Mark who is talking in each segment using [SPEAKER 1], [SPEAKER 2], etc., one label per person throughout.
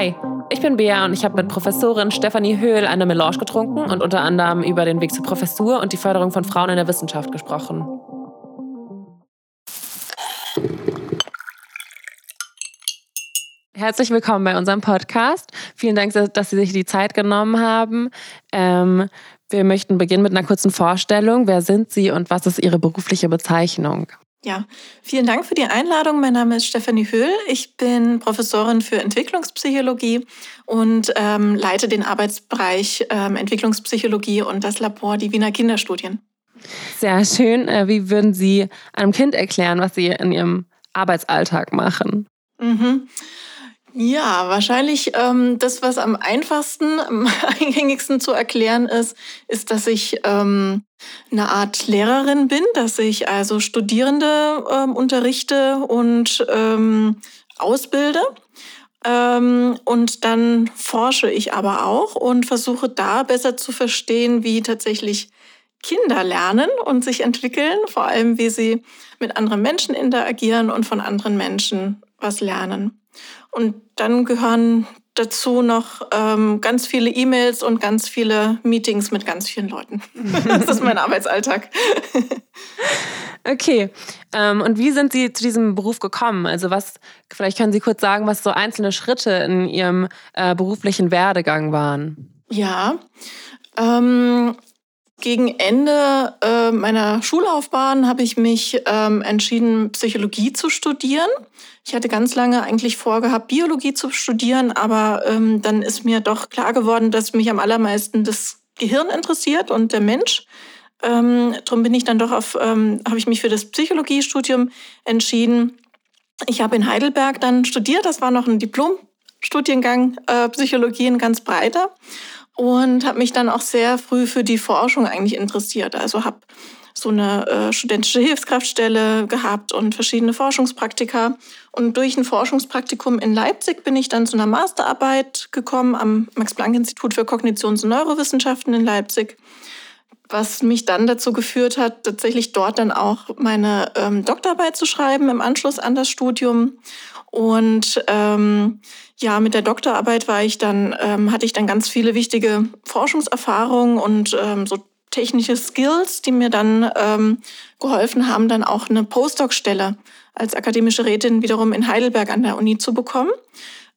[SPEAKER 1] Hi, ich bin Bea und ich habe mit Professorin Stefanie Höhl eine Melange getrunken und unter anderem über den Weg zur Professur und die Förderung von Frauen in der Wissenschaft gesprochen. Herzlich willkommen bei unserem Podcast. Vielen Dank, dass Sie sich die Zeit genommen haben. Ähm, wir möchten beginnen mit einer kurzen Vorstellung. Wer sind Sie und was ist Ihre berufliche Bezeichnung?
[SPEAKER 2] Ja, vielen Dank für die Einladung. Mein Name ist Stefanie Höhl. Ich bin Professorin für Entwicklungspsychologie und ähm, leite den Arbeitsbereich ähm, Entwicklungspsychologie und das Labor die Wiener Kinderstudien.
[SPEAKER 1] Sehr schön. Äh, wie würden Sie einem Kind erklären, was Sie in Ihrem Arbeitsalltag machen?
[SPEAKER 2] Mhm. Ja, wahrscheinlich ähm, das, was am einfachsten, am eingängigsten zu erklären ist, ist, dass ich ähm, eine Art Lehrerin bin, dass ich also Studierende ähm, unterrichte und ähm, ausbilde. Ähm, und dann forsche ich aber auch und versuche da besser zu verstehen, wie tatsächlich Kinder lernen und sich entwickeln, vor allem wie sie mit anderen Menschen interagieren und von anderen Menschen was lernen. Und dann gehören dazu noch ähm, ganz viele E-Mails und ganz viele Meetings mit ganz vielen Leuten. das ist mein Arbeitsalltag.
[SPEAKER 1] okay. Ähm, und wie sind Sie zu diesem Beruf gekommen? Also was, vielleicht können Sie kurz sagen, was so einzelne Schritte in Ihrem äh, beruflichen Werdegang waren?
[SPEAKER 2] Ja. Ähm, gegen Ende äh, meiner Schullaufbahn habe ich mich ähm, entschieden, Psychologie zu studieren. Ich hatte ganz lange eigentlich vorgehabt, Biologie zu studieren, aber ähm, dann ist mir doch klar geworden, dass mich am allermeisten das Gehirn interessiert und der Mensch. Ähm, darum bin ich dann doch auf, ähm, habe ich mich für das Psychologiestudium entschieden. Ich habe in Heidelberg dann studiert, das war noch ein Diplomstudiengang äh, Psychologie, ein ganz breiter und habe mich dann auch sehr früh für die Forschung eigentlich interessiert. Also habe so eine äh, studentische Hilfskraftstelle gehabt und verschiedene Forschungspraktika. Und durch ein Forschungspraktikum in Leipzig bin ich dann zu einer Masterarbeit gekommen am Max-Planck-Institut für Kognitions- und Neurowissenschaften in Leipzig, was mich dann dazu geführt hat, tatsächlich dort dann auch meine ähm, Doktorarbeit zu schreiben im Anschluss an das Studium. Und ähm, ja, mit der Doktorarbeit war ich dann, ähm, hatte ich dann ganz viele wichtige Forschungserfahrungen und ähm, so technische Skills, die mir dann ähm, geholfen haben, dann auch eine Postdoc-Stelle als akademische Rätin wiederum in Heidelberg an der Uni zu bekommen.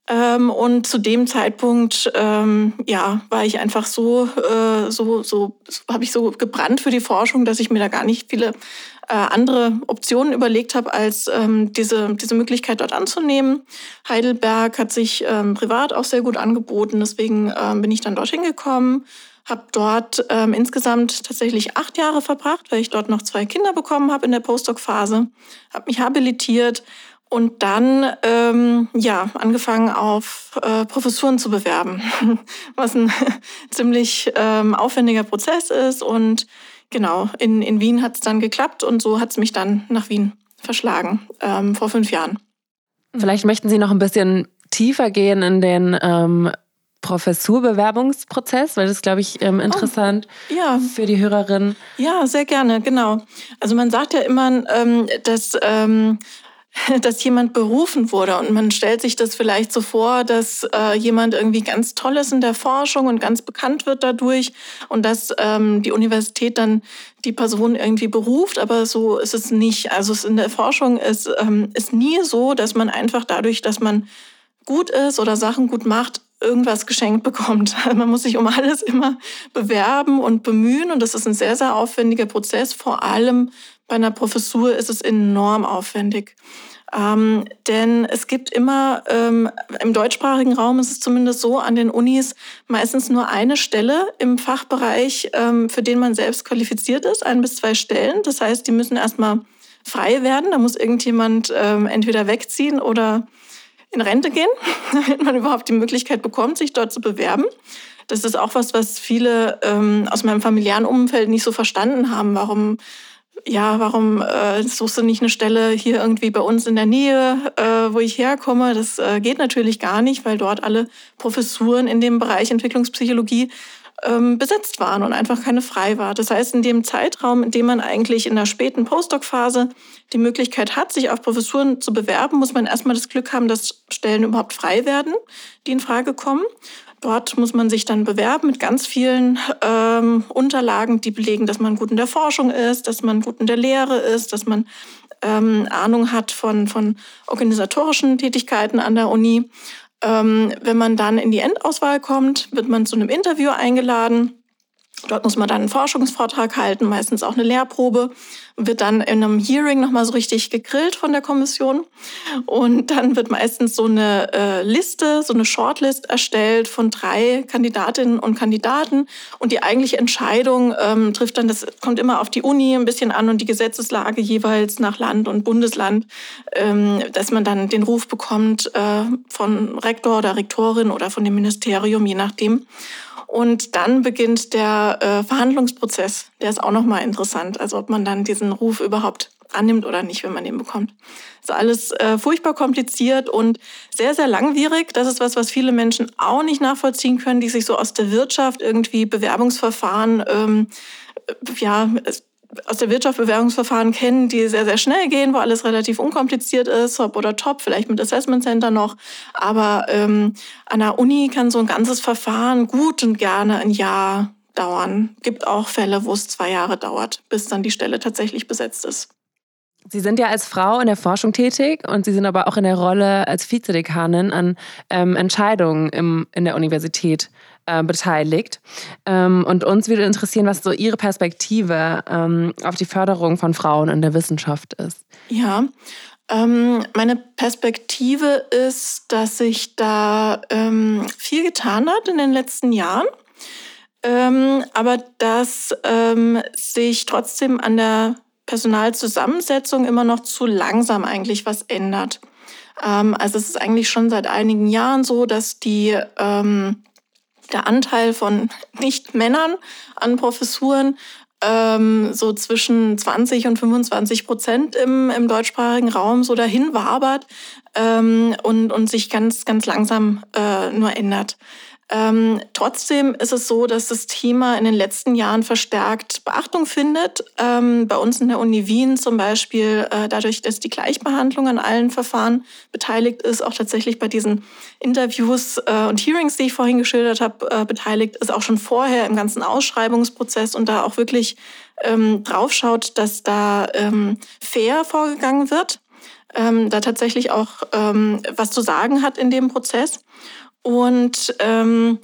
[SPEAKER 2] Ähm, und zu dem Zeitpunkt, ähm, ja, war ich einfach so, äh, so, so, habe ich so gebrannt für die Forschung, dass ich mir da gar nicht viele äh, andere Optionen überlegt habe, als ähm, diese, diese Möglichkeit dort anzunehmen. Heidelberg hat sich ähm, privat auch sehr gut angeboten, deswegen ähm, bin ich dann dorthin gekommen, habe dort ähm, insgesamt tatsächlich acht Jahre verbracht, weil ich dort noch zwei Kinder bekommen habe in der Postdoc-Phase, habe mich habilitiert und dann ähm, ja angefangen auf äh, Professuren zu bewerben, was ein ziemlich ähm, aufwendiger Prozess ist. Und genau, in, in Wien hat es dann geklappt und so hat es mich dann nach Wien verschlagen, ähm, vor fünf Jahren.
[SPEAKER 1] Vielleicht möchten Sie noch ein bisschen tiefer gehen in den ähm, Professurbewerbungsprozess, weil das glaube ich ähm, oh, interessant oh, ja. für die Hörerin.
[SPEAKER 2] Ja, sehr gerne, genau. Also man sagt ja immer, ähm, dass ähm, dass jemand berufen wurde und man stellt sich das vielleicht so vor, dass äh, jemand irgendwie ganz toll ist in der Forschung und ganz bekannt wird dadurch und dass ähm, die Universität dann die Person irgendwie beruft, aber so ist es nicht. Also es in der Forschung ist, ähm, ist nie so, dass man einfach dadurch, dass man gut ist oder Sachen gut macht, irgendwas geschenkt bekommt. Man muss sich um alles immer bewerben und bemühen und das ist ein sehr, sehr aufwendiger Prozess, vor allem bei einer Professur ist es enorm aufwendig. Ähm, denn es gibt immer, ähm, im deutschsprachigen Raum ist es zumindest so, an den Unis meistens nur eine Stelle im Fachbereich, ähm, für den man selbst qualifiziert ist, ein bis zwei Stellen. Das heißt, die müssen erstmal frei werden. Da muss irgendjemand ähm, entweder wegziehen oder in Rente gehen, damit man überhaupt die Möglichkeit bekommt, sich dort zu bewerben. Das ist auch was, was viele ähm, aus meinem familiären Umfeld nicht so verstanden haben. Warum ja, warum äh, suchst du nicht eine Stelle hier irgendwie bei uns in der Nähe, äh, wo ich herkomme? Das äh, geht natürlich gar nicht, weil dort alle Professuren in dem Bereich Entwicklungspsychologie ähm, besetzt waren und einfach keine frei war. Das heißt, in dem Zeitraum, in dem man eigentlich in der späten Postdoc-Phase die Möglichkeit hat, sich auf Professuren zu bewerben, muss man erstmal das Glück haben, dass Stellen überhaupt frei werden, die in Frage kommen. Dort muss man sich dann bewerben mit ganz vielen ähm, Unterlagen, die belegen, dass man gut in der Forschung ist, dass man gut in der Lehre ist, dass man ähm, Ahnung hat von, von organisatorischen Tätigkeiten an der Uni. Ähm, wenn man dann in die Endauswahl kommt, wird man zu einem Interview eingeladen. Dort muss man dann einen Forschungsvortrag halten, meistens auch eine Lehrprobe, wird dann in einem Hearing nochmal so richtig gegrillt von der Kommission. Und dann wird meistens so eine äh, Liste, so eine Shortlist erstellt von drei Kandidatinnen und Kandidaten. Und die eigentliche Entscheidung ähm, trifft dann, das kommt immer auf die Uni ein bisschen an und die Gesetzeslage jeweils nach Land und Bundesland, ähm, dass man dann den Ruf bekommt äh, von Rektor oder Rektorin oder von dem Ministerium, je nachdem. Und dann beginnt der äh, Verhandlungsprozess. Der ist auch nochmal interessant. Also ob man dann diesen Ruf überhaupt annimmt oder nicht, wenn man den bekommt. Ist alles äh, furchtbar kompliziert und sehr, sehr langwierig. Das ist was, was viele Menschen auch nicht nachvollziehen können, die sich so aus der Wirtschaft irgendwie Bewerbungsverfahren ähm, ja, aus der Wirtschaft Bewerbungsverfahren kennen, die sehr, sehr schnell gehen, wo alles relativ unkompliziert ist, Hop oder Top, vielleicht mit Assessment Center noch. Aber ähm, an der Uni kann so ein ganzes Verfahren gut und gerne ein Jahr dauern. Gibt auch Fälle, wo es zwei Jahre dauert, bis dann die Stelle tatsächlich besetzt ist.
[SPEAKER 1] Sie sind ja als Frau in der Forschung tätig und Sie sind aber auch in der Rolle als Vizedekanin an ähm, Entscheidungen im, in der Universität äh, beteiligt. Ähm, und uns würde interessieren, was so Ihre Perspektive ähm, auf die Förderung von Frauen in der Wissenschaft ist.
[SPEAKER 2] Ja, ähm, meine Perspektive ist, dass sich da ähm, viel getan hat in den letzten Jahren. Ähm, aber dass sich trotzdem an der Personalzusammensetzung immer noch zu langsam eigentlich was ändert. Also es ist eigentlich schon seit einigen Jahren so, dass die, ähm, der Anteil von Nicht-Männern an Professuren ähm, so zwischen 20 und 25 Prozent im, im deutschsprachigen Raum so dahin wabert ähm, und, und sich ganz, ganz langsam äh, nur ändert. Ähm, trotzdem ist es so, dass das Thema in den letzten Jahren verstärkt Beachtung findet. Ähm, bei uns in der Uni Wien zum Beispiel, äh, dadurch, dass die Gleichbehandlung an allen Verfahren beteiligt ist, auch tatsächlich bei diesen Interviews äh, und Hearings, die ich vorhin geschildert habe, äh, beteiligt ist, auch schon vorher im ganzen Ausschreibungsprozess und da auch wirklich ähm, draufschaut, dass da ähm, fair vorgegangen wird, ähm, da tatsächlich auch ähm, was zu sagen hat in dem Prozess. Und ähm,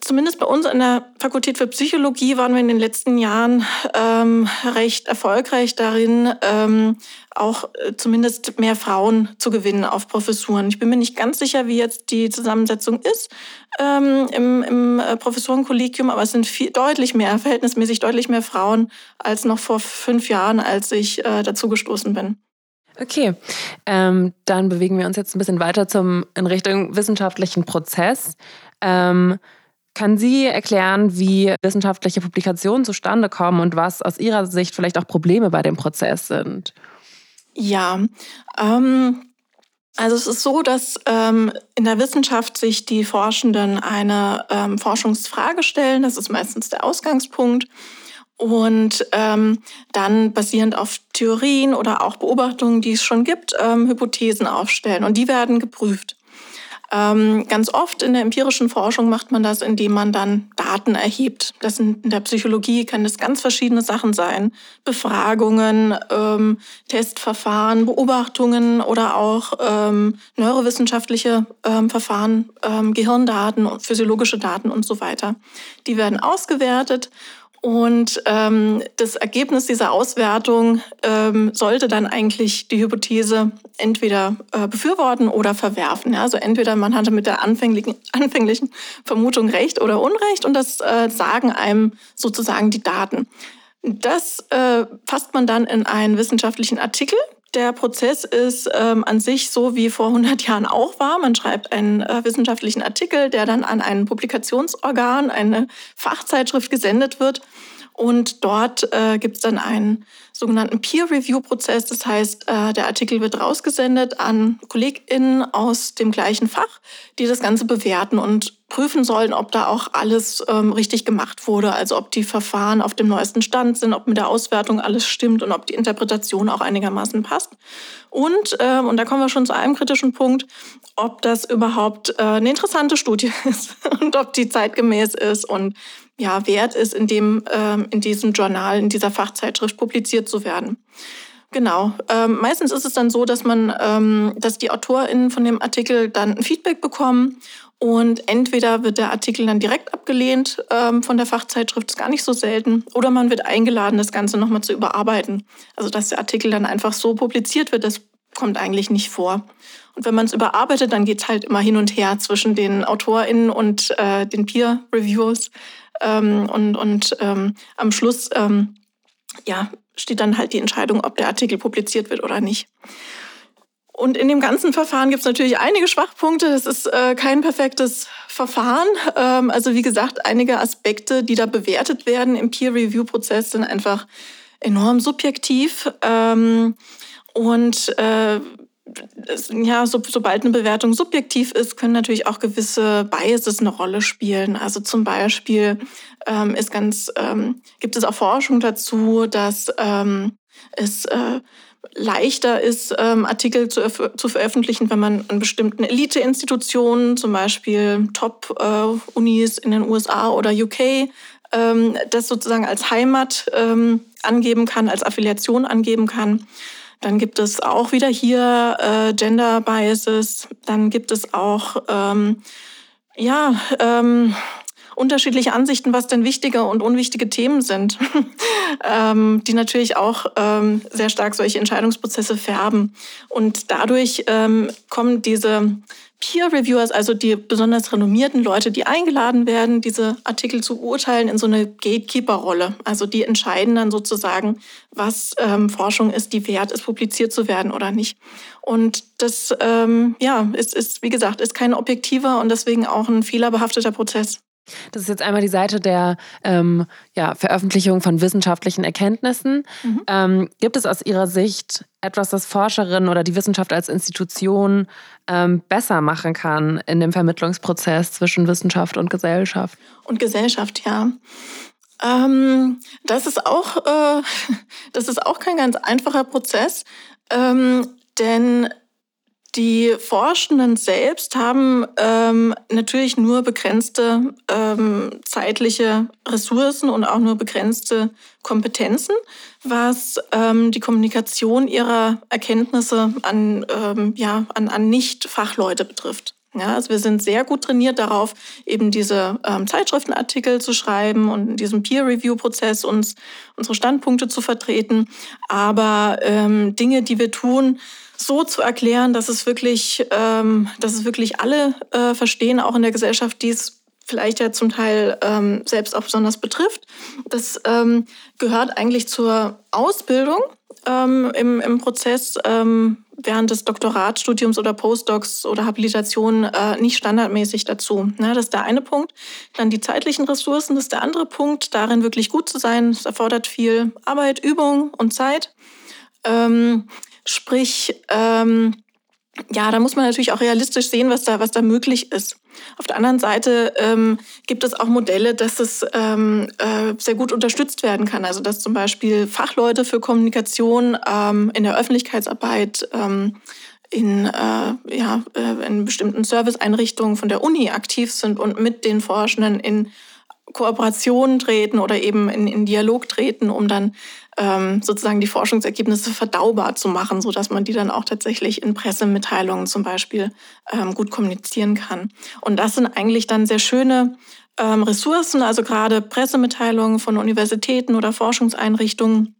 [SPEAKER 2] zumindest bei uns an der Fakultät für Psychologie waren wir in den letzten Jahren ähm, recht erfolgreich darin, ähm, auch äh, zumindest mehr Frauen zu gewinnen auf Professuren. Ich bin mir nicht ganz sicher, wie jetzt die Zusammensetzung ist ähm, im, im äh, Professorenkollegium, aber es sind viel, deutlich mehr, verhältnismäßig deutlich mehr Frauen als noch vor fünf Jahren, als ich äh, dazugestoßen bin.
[SPEAKER 1] Okay, ähm, dann bewegen wir uns jetzt ein bisschen weiter zum, in Richtung wissenschaftlichen Prozess. Ähm, kann sie erklären, wie wissenschaftliche Publikationen zustande kommen und was aus Ihrer Sicht vielleicht auch Probleme bei dem Prozess sind?
[SPEAKER 2] Ja, ähm, also es ist so, dass ähm, in der Wissenschaft sich die Forschenden eine ähm, Forschungsfrage stellen. Das ist meistens der Ausgangspunkt und ähm, dann basierend auf Theorien oder auch Beobachtungen, die es schon gibt, ähm, Hypothesen aufstellen. Und die werden geprüft. Ähm, ganz oft in der empirischen Forschung macht man das, indem man dann Daten erhebt. Das in, in der Psychologie kann das ganz verschiedene Sachen sein. Befragungen, ähm, Testverfahren, Beobachtungen oder auch ähm, neurowissenschaftliche ähm, Verfahren, ähm, Gehirndaten, physiologische Daten und so weiter. Die werden ausgewertet und ähm, das Ergebnis dieser Auswertung ähm, sollte dann eigentlich die Hypothese entweder äh, befürworten oder verwerfen. Ja? Also entweder man hatte mit der anfänglichen, anfänglichen Vermutung recht oder Unrecht und das äh, sagen einem sozusagen die Daten. Das äh, fasst man dann in einen wissenschaftlichen Artikel, der Prozess ist ähm, an sich so wie vor 100 Jahren auch war. Man schreibt einen äh, wissenschaftlichen Artikel, der dann an ein Publikationsorgan, eine Fachzeitschrift gesendet wird. Und dort äh, gibt es dann einen sogenannten Peer-Review-Prozess. Das heißt, äh, der Artikel wird rausgesendet an KollegInnen aus dem gleichen Fach, die das Ganze bewerten und prüfen sollen, ob da auch alles ähm, richtig gemacht wurde, also ob die Verfahren auf dem neuesten Stand sind, ob mit der Auswertung alles stimmt und ob die Interpretation auch einigermaßen passt. Und, äh, und da kommen wir schon zu einem kritischen Punkt, ob das überhaupt äh, eine interessante Studie ist und ob die zeitgemäß ist und ja, wert ist, in, dem, äh, in diesem Journal, in dieser Fachzeitschrift publiziert zu werden. Genau. Ähm, meistens ist es dann so, dass man, ähm, dass die AutorInnen von dem Artikel dann ein Feedback bekommen und entweder wird der Artikel dann direkt abgelehnt ähm, von der Fachzeitschrift, ist gar nicht so selten, oder man wird eingeladen, das Ganze nochmal zu überarbeiten. Also dass der Artikel dann einfach so publiziert wird, das kommt eigentlich nicht vor. Und wenn man es überarbeitet, dann geht es halt immer hin und her zwischen den AutorInnen und äh, den Peer-Reviews. Ähm, und und ähm, am Schluss ähm, ja, steht dann halt die Entscheidung, ob der Artikel publiziert wird oder nicht. Und in dem ganzen Verfahren gibt es natürlich einige Schwachpunkte. Das ist äh, kein perfektes Verfahren. Ähm, also wie gesagt, einige Aspekte, die da bewertet werden im Peer-Review-Prozess, sind einfach enorm subjektiv. Ähm, und äh, ja, so, sobald eine Bewertung subjektiv ist, können natürlich auch gewisse Biases eine Rolle spielen. Also zum Beispiel ähm, ist ganz, ähm, gibt es auch Forschung dazu, dass ähm, es äh, leichter ist, ähm, Artikel zu, zu veröffentlichen, wenn man an bestimmten Elite-Institutionen, zum Beispiel Top-Unis äh, in den USA oder UK, ähm, das sozusagen als Heimat ähm, angeben kann, als Affiliation angeben kann. Dann gibt es auch wieder hier äh, Gender Biases. Dann gibt es auch ähm, ja ähm, unterschiedliche Ansichten, was denn wichtige und unwichtige Themen sind, ähm, die natürlich auch ähm, sehr stark solche Entscheidungsprozesse färben. Und dadurch ähm, kommen diese Peer Reviewers, also die besonders renommierten Leute, die eingeladen werden, diese Artikel zu beurteilen, in so eine Gatekeeper-Rolle. Also die entscheiden dann sozusagen, was ähm, Forschung ist, die wert ist, publiziert zu werden oder nicht. Und das, ähm, ja, ist, ist, wie gesagt, ist kein objektiver und deswegen auch ein fehlerbehafteter Prozess.
[SPEAKER 1] Das ist jetzt einmal die Seite der ähm, ja, Veröffentlichung von wissenschaftlichen Erkenntnissen. Mhm. Ähm, gibt es aus Ihrer Sicht etwas, das Forscherinnen oder die Wissenschaft als Institution ähm, besser machen kann in dem Vermittlungsprozess zwischen Wissenschaft und Gesellschaft?
[SPEAKER 2] Und Gesellschaft, ja. Ähm, das, ist auch, äh, das ist auch kein ganz einfacher Prozess, ähm, denn die Forschenden selbst haben ähm, natürlich nur begrenzte ähm, zeitliche Ressourcen und auch nur begrenzte Kompetenzen, was ähm, die Kommunikation ihrer Erkenntnisse an, ähm, ja, an, an Nicht-Fachleute betrifft. Ja, also wir sind sehr gut trainiert darauf, eben diese ähm, Zeitschriftenartikel zu schreiben und in diesem Peer-Review-Prozess uns unsere Standpunkte zu vertreten. Aber ähm, Dinge, die wir tun, so zu erklären, dass es wirklich, ähm, dass es wirklich alle äh, verstehen, auch in der Gesellschaft, die es vielleicht ja zum Teil ähm, selbst auch besonders betrifft. Das ähm, gehört eigentlich zur Ausbildung ähm, im, im Prozess ähm, während des Doktoratstudiums oder Postdocs oder Habilitation äh, nicht standardmäßig dazu. Ne, das ist der eine Punkt. Dann die zeitlichen Ressourcen, das ist der andere Punkt. Darin wirklich gut zu sein, das erfordert viel Arbeit, Übung und Zeit. Ähm, Sprich, ähm, ja, da muss man natürlich auch realistisch sehen, was da, was da möglich ist. Auf der anderen Seite ähm, gibt es auch Modelle, dass es ähm, äh, sehr gut unterstützt werden kann. Also dass zum Beispiel Fachleute für Kommunikation ähm, in der Öffentlichkeitsarbeit ähm, in, äh, ja, äh, in bestimmten Serviceeinrichtungen von der Uni aktiv sind und mit den Forschenden in Kooperation treten oder eben in, in Dialog treten, um dann ähm, sozusagen die Forschungsergebnisse verdaubar zu machen, so dass man die dann auch tatsächlich in Pressemitteilungen zum Beispiel ähm, gut kommunizieren kann. Und das sind eigentlich dann sehr schöne ähm, Ressourcen, also gerade Pressemitteilungen von Universitäten oder Forschungseinrichtungen.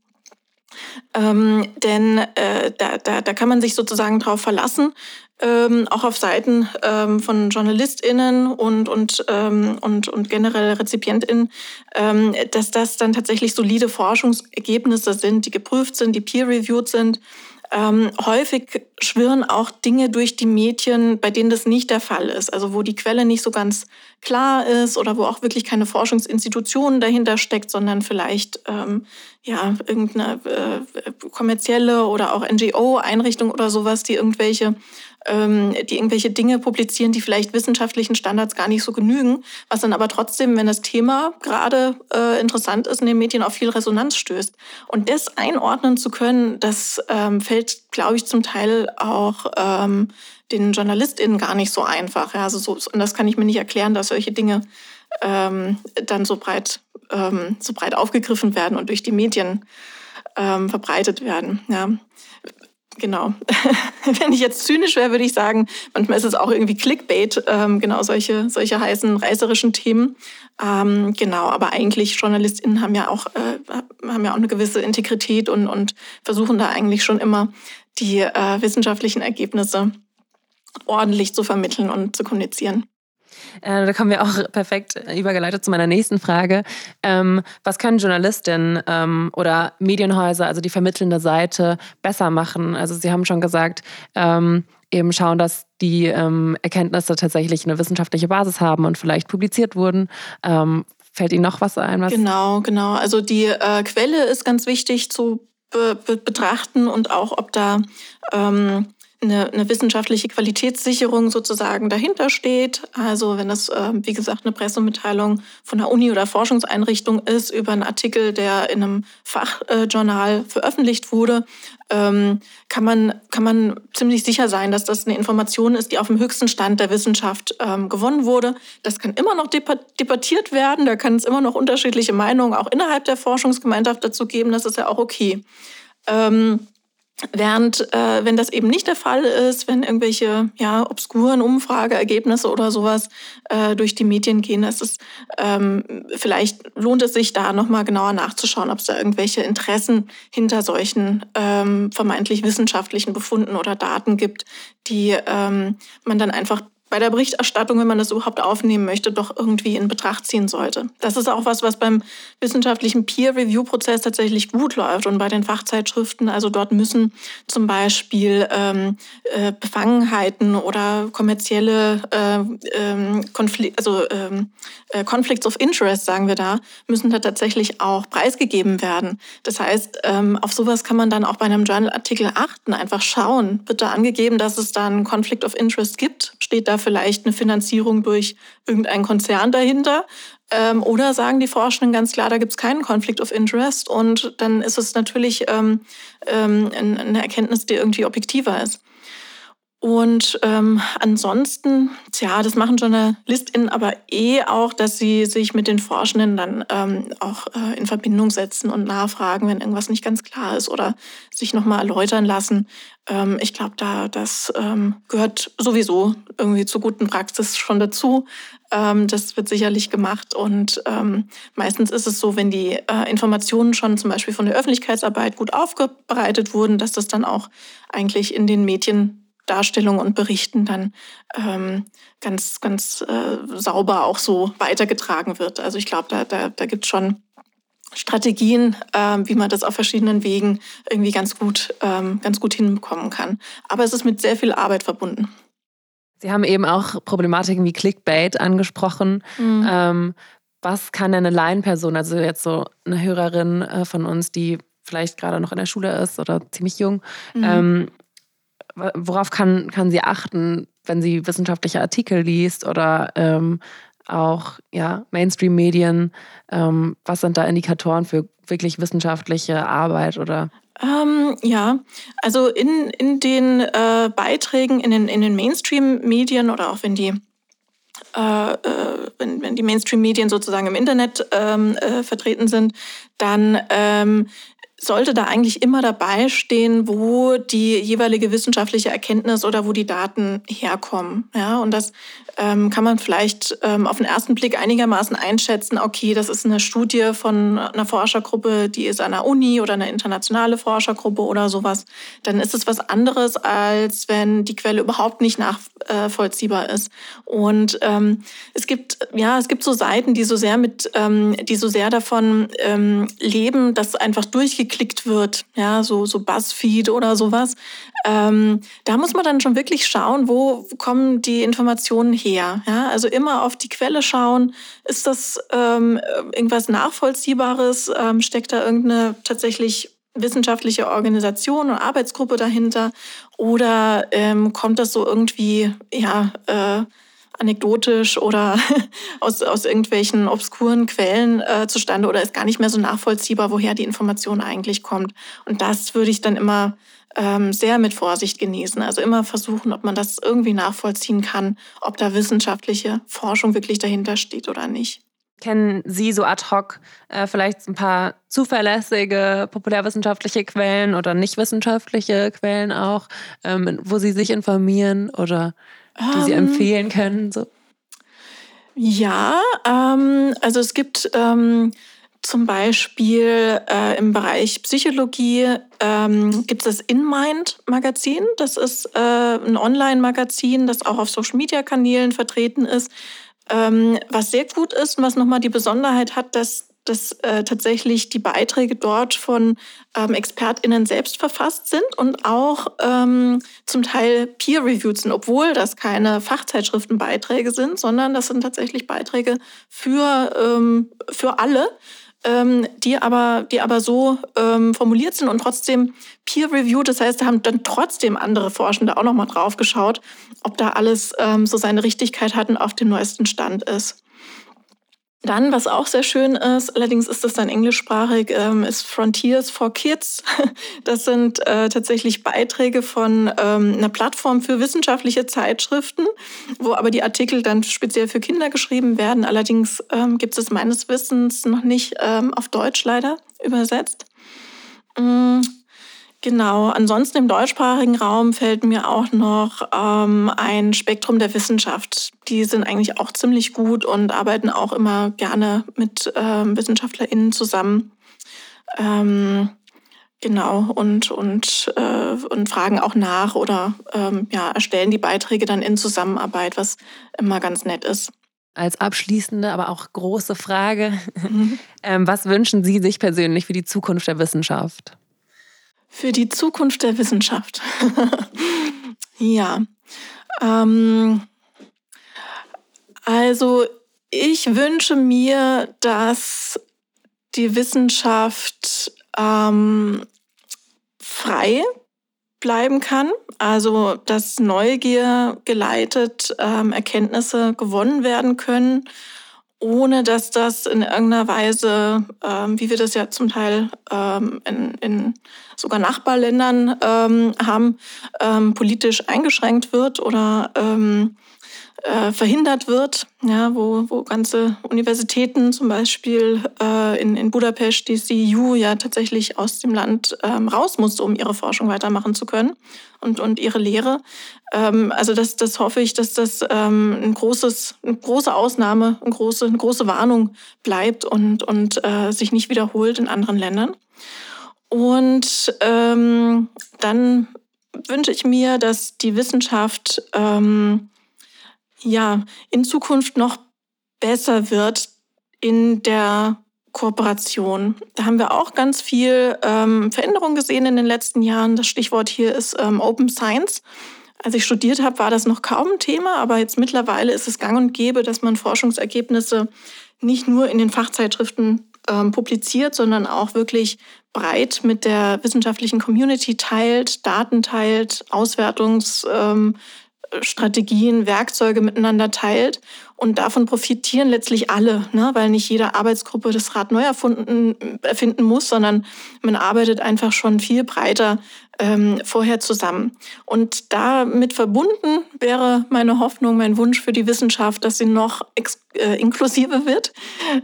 [SPEAKER 2] Ähm, denn äh, da, da, da kann man sich sozusagen darauf verlassen, ähm, auch auf Seiten ähm, von JournalistInnen und, und, ähm, und, und generell RezipientInnen, ähm, dass das dann tatsächlich solide Forschungsergebnisse sind, die geprüft sind, die peer-reviewed sind. Ähm, häufig schwirren auch Dinge durch die Medien, bei denen das nicht der Fall ist. Also wo die Quelle nicht so ganz klar ist oder wo auch wirklich keine Forschungsinstitution dahinter steckt, sondern vielleicht ähm, ja irgendeine äh, kommerzielle oder auch NGO-Einrichtung oder sowas, die irgendwelche die irgendwelche Dinge publizieren, die vielleicht wissenschaftlichen Standards gar nicht so genügen, was dann aber trotzdem, wenn das Thema gerade äh, interessant ist, in den Medien auf viel Resonanz stößt. Und das einordnen zu können, das ähm, fällt, glaube ich, zum Teil auch ähm, den JournalistInnen gar nicht so einfach. Ja, also so, und das kann ich mir nicht erklären, dass solche Dinge ähm, dann so breit, ähm, so breit aufgegriffen werden und durch die Medien ähm, verbreitet werden. Ja. Genau. Wenn ich jetzt zynisch wäre, würde ich sagen, manchmal ist es auch irgendwie Clickbait, ähm, genau solche, solche heißen, reißerischen Themen. Ähm, genau, aber eigentlich JournalistInnen haben ja auch, äh, haben ja auch eine gewisse Integrität und, und versuchen da eigentlich schon immer die äh, wissenschaftlichen Ergebnisse ordentlich zu vermitteln und zu kommunizieren.
[SPEAKER 1] Äh, da kommen wir auch perfekt übergeleitet zu meiner nächsten Frage. Ähm, was können Journalistinnen ähm, oder Medienhäuser, also die vermittelnde Seite, besser machen? Also Sie haben schon gesagt, ähm, eben schauen, dass die ähm, Erkenntnisse tatsächlich eine wissenschaftliche Basis haben und vielleicht publiziert wurden. Ähm, fällt Ihnen noch was ein? Was
[SPEAKER 2] genau, genau. Also die äh, Quelle ist ganz wichtig zu be betrachten und auch, ob da ähm, eine, eine wissenschaftliche Qualitätssicherung sozusagen dahinter steht. Also wenn das, äh, wie gesagt, eine Pressemitteilung von einer Uni oder Forschungseinrichtung ist über einen Artikel, der in einem Fachjournal veröffentlicht wurde, ähm, kann, man, kann man ziemlich sicher sein, dass das eine Information ist, die auf dem höchsten Stand der Wissenschaft ähm, gewonnen wurde. Das kann immer noch debattiert werden, da kann es immer noch unterschiedliche Meinungen auch innerhalb der Forschungsgemeinschaft dazu geben, das ist ja auch okay. Ähm, Während, äh, wenn das eben nicht der Fall ist, wenn irgendwelche ja, obskuren Umfrageergebnisse oder sowas äh, durch die Medien gehen, ist es, ähm, vielleicht lohnt es sich da nochmal genauer nachzuschauen, ob es da irgendwelche Interessen hinter solchen ähm, vermeintlich wissenschaftlichen Befunden oder Daten gibt, die ähm, man dann einfach bei der Berichterstattung, wenn man das überhaupt aufnehmen möchte, doch irgendwie in Betracht ziehen sollte. Das ist auch was, was beim wissenschaftlichen Peer-Review-Prozess tatsächlich gut läuft und bei den Fachzeitschriften. Also dort müssen zum Beispiel ähm, äh, Befangenheiten oder kommerzielle äh, ähm, Konflik also ähm, äh, Conflicts of Interest, sagen wir da, müssen da tatsächlich auch preisgegeben werden. Das heißt, ähm, auf sowas kann man dann auch bei einem Journal-Artikel achten, einfach schauen. Wird da angegeben, dass es da einen Conflict of Interest gibt? Steht da vielleicht eine Finanzierung durch irgendeinen Konzern dahinter? Ähm, oder sagen die Forschenden ganz klar, da gibt es keinen Conflict of Interest und dann ist es natürlich ähm, ähm, eine Erkenntnis, die irgendwie objektiver ist. Und ähm, ansonsten, tja, das machen JournalistInnen aber eh auch, dass sie sich mit den Forschenden dann ähm, auch äh, in Verbindung setzen und nachfragen, wenn irgendwas nicht ganz klar ist oder sich nochmal erläutern lassen. Ähm, ich glaube, da das ähm, gehört sowieso irgendwie zur guten Praxis schon dazu. Ähm, das wird sicherlich gemacht und ähm, meistens ist es so, wenn die äh, Informationen schon zum Beispiel von der Öffentlichkeitsarbeit gut aufbereitet wurden, dass das dann auch eigentlich in den Medien Darstellung und Berichten dann ähm, ganz, ganz äh, sauber auch so weitergetragen wird. Also ich glaube, da, da, da gibt es schon Strategien, äh, wie man das auf verschiedenen Wegen irgendwie ganz gut, ähm, ganz gut hinbekommen kann. Aber es ist mit sehr viel Arbeit verbunden.
[SPEAKER 1] Sie haben eben auch Problematiken wie Clickbait angesprochen. Mhm. Ähm, was kann eine Laienperson, also jetzt so eine Hörerin äh, von uns, die vielleicht gerade noch in der Schule ist oder ziemlich jung, mhm. Worauf kann, kann sie achten, wenn sie wissenschaftliche Artikel liest oder ähm, auch ja, Mainstream-Medien? Ähm, was sind da Indikatoren für wirklich wissenschaftliche Arbeit oder?
[SPEAKER 2] Ähm, ja, also in, in den äh, Beiträgen in den, in den Mainstream-Medien oder auch wenn die äh, äh wenn, wenn die Mainstream-Medien sozusagen im Internet ähm, äh, vertreten sind, dann ähm, sollte da eigentlich immer dabei stehen, wo die jeweilige wissenschaftliche Erkenntnis oder wo die Daten herkommen. Ja, und das ähm, kann man vielleicht ähm, auf den ersten Blick einigermaßen einschätzen, okay, das ist eine Studie von einer Forschergruppe, die ist an einer Uni oder eine internationale Forschergruppe oder sowas, dann ist es was anderes, als wenn die Quelle überhaupt nicht nachvollziehbar ist. Und ähm, es gibt, ja, es gibt so Seiten, die so sehr mit, ähm, die so sehr davon ähm, leben, dass einfach durchgeklickt wird, ja, so, so Buzzfeed oder sowas. Ähm, da muss man dann schon wirklich schauen, wo kommen die Informationen her. Ja? Also immer auf die Quelle schauen. Ist das ähm, irgendwas Nachvollziehbares? Ähm, steckt da irgendeine tatsächlich wissenschaftliche Organisation und Arbeitsgruppe dahinter? Oder ähm, kommt das so irgendwie, ja, äh, anekdotisch oder aus, aus irgendwelchen obskuren Quellen äh, zustande oder ist gar nicht mehr so nachvollziehbar, woher die Information eigentlich kommt. Und das würde ich dann immer ähm, sehr mit Vorsicht genießen. Also immer versuchen, ob man das irgendwie nachvollziehen kann, ob da wissenschaftliche Forschung wirklich dahinter steht oder nicht.
[SPEAKER 1] Kennen Sie so ad hoc äh, vielleicht ein paar zuverlässige populärwissenschaftliche Quellen oder nicht wissenschaftliche Quellen auch, ähm, wo Sie sich informieren oder die Sie ähm, empfehlen können? So?
[SPEAKER 2] Ja, ähm, also es gibt ähm, zum Beispiel äh, im Bereich Psychologie ähm, gibt es das InMind-Magazin. Das ist äh, ein Online-Magazin, das auch auf Social-Media-Kanälen vertreten ist. Ähm, was sehr gut ist und was nochmal die Besonderheit hat, dass dass äh, tatsächlich die Beiträge dort von ähm, ExpertInnen selbst verfasst sind und auch ähm, zum Teil peer-reviewed sind, obwohl das keine Fachzeitschriftenbeiträge sind, sondern das sind tatsächlich Beiträge für, ähm, für alle ähm, die, aber, die aber so ähm, formuliert sind und trotzdem peer-reviewed. Das heißt, da haben dann trotzdem andere Forschende auch nochmal drauf geschaut, ob da alles ähm, so seine Richtigkeit hat und auf dem neuesten Stand ist. Dann, was auch sehr schön ist, allerdings ist das dann englischsprachig, ähm, ist Frontiers for Kids. Das sind äh, tatsächlich Beiträge von ähm, einer Plattform für wissenschaftliche Zeitschriften, wo aber die Artikel dann speziell für Kinder geschrieben werden. Allerdings ähm, gibt es meines Wissens noch nicht ähm, auf Deutsch leider übersetzt. Mm. Genau, ansonsten im deutschsprachigen Raum fällt mir auch noch ähm, ein Spektrum der Wissenschaft. Die sind eigentlich auch ziemlich gut und arbeiten auch immer gerne mit ähm, WissenschaftlerInnen zusammen. Ähm, genau, und, und, äh, und fragen auch nach oder ähm, ja, erstellen die Beiträge dann in Zusammenarbeit, was immer ganz nett ist.
[SPEAKER 1] Als abschließende, aber auch große Frage, mhm. Ähm, was wünschen Sie sich persönlich für die Zukunft der Wissenschaft?
[SPEAKER 2] Für die Zukunft der Wissenschaft. ja. Ähm, also ich wünsche mir, dass die Wissenschaft ähm, frei bleiben kann, also dass Neugier geleitet ähm, Erkenntnisse gewonnen werden können ohne dass das in irgendeiner Weise, ähm, wie wir das ja zum Teil ähm, in, in sogar Nachbarländern ähm, haben, ähm, politisch eingeschränkt wird oder äh, verhindert wird, ja, wo, wo ganze Universitäten zum Beispiel äh, in, in Budapest, die CEU, ja tatsächlich aus dem Land ähm, raus musste, um ihre Forschung weitermachen zu können und, und ihre Lehre. Ähm, also das, das hoffe ich, dass das ähm, ein großes, eine große Ausnahme, eine große, eine große Warnung bleibt und, und äh, sich nicht wiederholt in anderen Ländern. Und ähm, dann wünsche ich mir, dass die Wissenschaft ähm, ja, in Zukunft noch besser wird in der Kooperation. Da haben wir auch ganz viel ähm, Veränderung gesehen in den letzten Jahren. Das Stichwort hier ist ähm, Open Science. Als ich studiert habe, war das noch kaum ein Thema, aber jetzt mittlerweile ist es gang und gäbe, dass man Forschungsergebnisse nicht nur in den Fachzeitschriften ähm, publiziert, sondern auch wirklich breit mit der wissenschaftlichen Community teilt, Daten teilt, Auswertungs, ähm, Strategien, Werkzeuge miteinander teilt. Und davon profitieren letztlich alle, ne? weil nicht jede Arbeitsgruppe das Rad neu erfunden, erfinden muss, sondern man arbeitet einfach schon viel breiter ähm, vorher zusammen. Und damit verbunden wäre meine Hoffnung, mein Wunsch für die Wissenschaft, dass sie noch äh, inklusiver wird,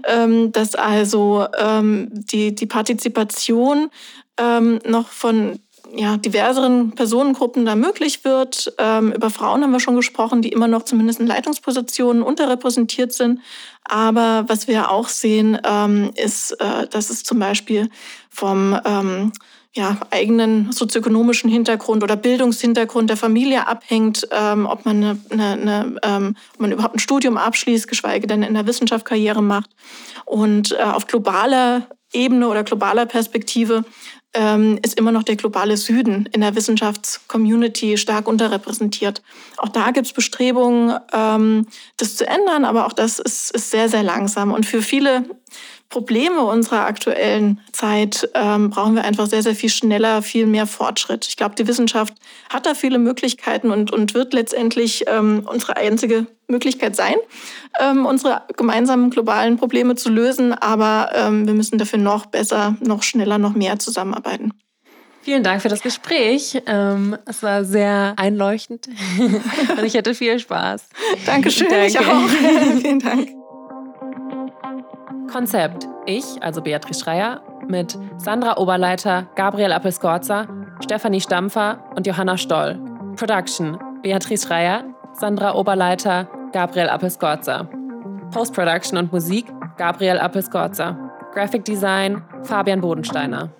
[SPEAKER 2] ähm, dass also ähm, die, die Partizipation ähm, noch von ja, diverseren Personengruppen da möglich wird. Ähm, über Frauen haben wir schon gesprochen, die immer noch zumindest in Leitungspositionen unterrepräsentiert sind. Aber was wir auch sehen, ähm, ist, äh, dass es zum Beispiel vom ähm, ja, eigenen sozioökonomischen Hintergrund oder Bildungshintergrund der Familie abhängt, ähm, ob, man eine, eine, eine, ähm, man überhaupt ein Studium abschließt, geschweige denn in der Wissenschaft Karriere macht. Und äh, auf globaler Ebene oder globaler Perspektive ähm, ist immer noch der globale Süden in der Wissenschaftscommunity stark unterrepräsentiert. Auch da gibt es Bestrebungen, ähm, das zu ändern, aber auch das ist, ist sehr, sehr langsam. Und für viele Probleme unserer aktuellen Zeit ähm, brauchen wir einfach sehr, sehr viel schneller, viel mehr Fortschritt. Ich glaube, die Wissenschaft hat da viele Möglichkeiten und, und wird letztendlich ähm, unsere einzige Möglichkeit sein, ähm, unsere gemeinsamen globalen Probleme zu lösen. Aber ähm, wir müssen dafür noch besser, noch schneller, noch mehr zusammenarbeiten.
[SPEAKER 1] Vielen Dank für das Gespräch. Ähm, es war sehr einleuchtend und ich hatte viel Spaß.
[SPEAKER 2] Dankeschön, Danke. ich auch. Vielen Dank.
[SPEAKER 1] Konzept. Ich, also Beatrice Schreier, mit Sandra Oberleiter, Gabriel Appelskorza, Stefanie Stampfer und Johanna Stoll. Production. Beatrice Schreier, Sandra Oberleiter, Gabriel Appelskorza. Post-Production und Musik Gabriel Appelskorza. Graphic Design Fabian Bodensteiner.